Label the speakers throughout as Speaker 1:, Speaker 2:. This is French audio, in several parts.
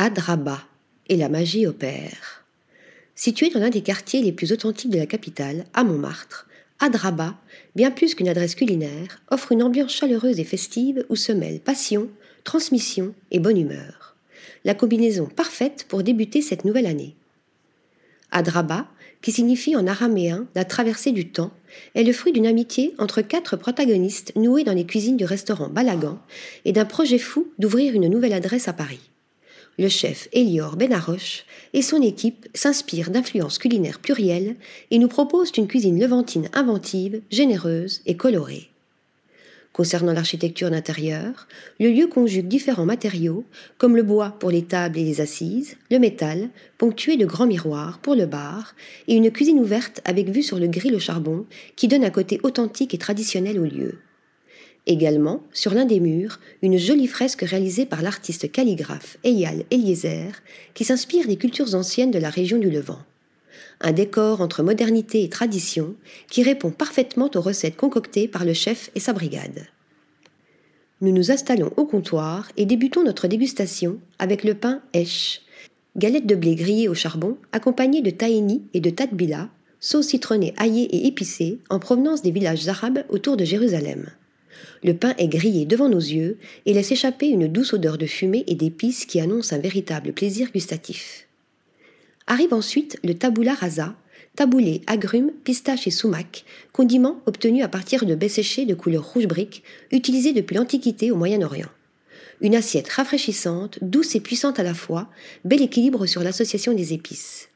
Speaker 1: Adraba et la magie opère. Situé dans l'un des quartiers les plus authentiques de la capitale, à Montmartre, Adraba, bien plus qu'une adresse culinaire, offre une ambiance chaleureuse et festive où se mêlent passion, transmission et bonne humeur. La combinaison parfaite pour débuter cette nouvelle année. Adraba, qui signifie en araméen la traversée du temps, est le fruit d'une amitié entre quatre protagonistes noués dans les cuisines du restaurant Balagan et d'un projet fou d'ouvrir une nouvelle adresse à Paris le chef Elior Benaroche et son équipe s'inspirent d'influences culinaires plurielles et nous proposent une cuisine levantine inventive, généreuse et colorée. Concernant l'architecture d'intérieur, le lieu conjugue différents matériaux, comme le bois pour les tables et les assises, le métal, ponctué de grands miroirs pour le bar, et une cuisine ouverte avec vue sur le grill au charbon, qui donne un côté authentique et traditionnel au lieu. Également, sur l'un des murs, une jolie fresque réalisée par l'artiste calligraphe Eyal Eliezer, qui s'inspire des cultures anciennes de la région du Levant. Un décor entre modernité et tradition qui répond parfaitement aux recettes concoctées par le chef et sa brigade. Nous nous installons au comptoir et débutons notre dégustation avec le pain Esh, galette de blé grillée au charbon accompagnée de tahini et de tatbila, sauce citronnée aillée et épicée en provenance des villages arabes autour de Jérusalem. Le pain est grillé devant nos yeux et laisse échapper une douce odeur de fumée et d'épices qui annonce un véritable plaisir gustatif. Arrive ensuite le tabula rasa, taboulé, agrumes, pistaches et sumac, condiment obtenu à partir de baies séchées de couleur rouge brique, utilisé depuis l'Antiquité au Moyen-Orient. Une assiette rafraîchissante, douce et puissante à la fois, bel équilibre sur l'association des épices.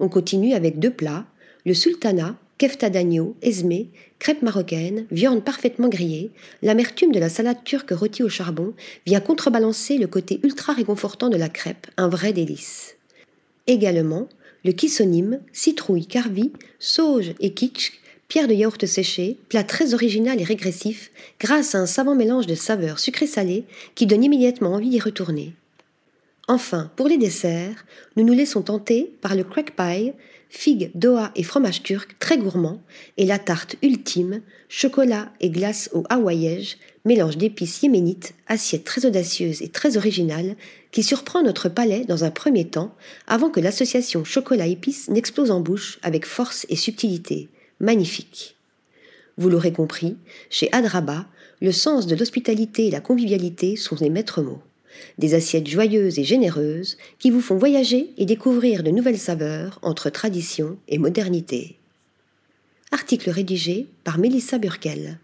Speaker 1: On continue avec deux plats, le sultana, kefta d'agneau, esmé, crêpes marocaines, viande parfaitement grillée, l'amertume de la salade turque rôtie au charbon vient contrebalancer le côté ultra réconfortant de la crêpe, un vrai délice. Également, le kissonim, citrouille, carvi, sauge et kitsch, pierre de yaourt séché, plat très original et régressif, grâce à un savant mélange de saveurs sucrées-salées qui donne immédiatement envie d'y retourner. Enfin, pour les desserts, nous nous laissons tenter par le crack pie, figues, doha et fromage turc très gourmand, et la tarte ultime, chocolat et glace au hawaïège, mélange d'épices yéménites, assiette très audacieuse et très originale, qui surprend notre palais dans un premier temps, avant que l'association chocolat-épices n'explose en bouche avec force et subtilité. Magnifique. Vous l'aurez compris, chez Adraba, le sens de l'hospitalité et la convivialité sont les maîtres mots des assiettes joyeuses et généreuses qui vous font voyager et découvrir de nouvelles saveurs entre tradition et modernité. Article rédigé par Mélissa Burkel.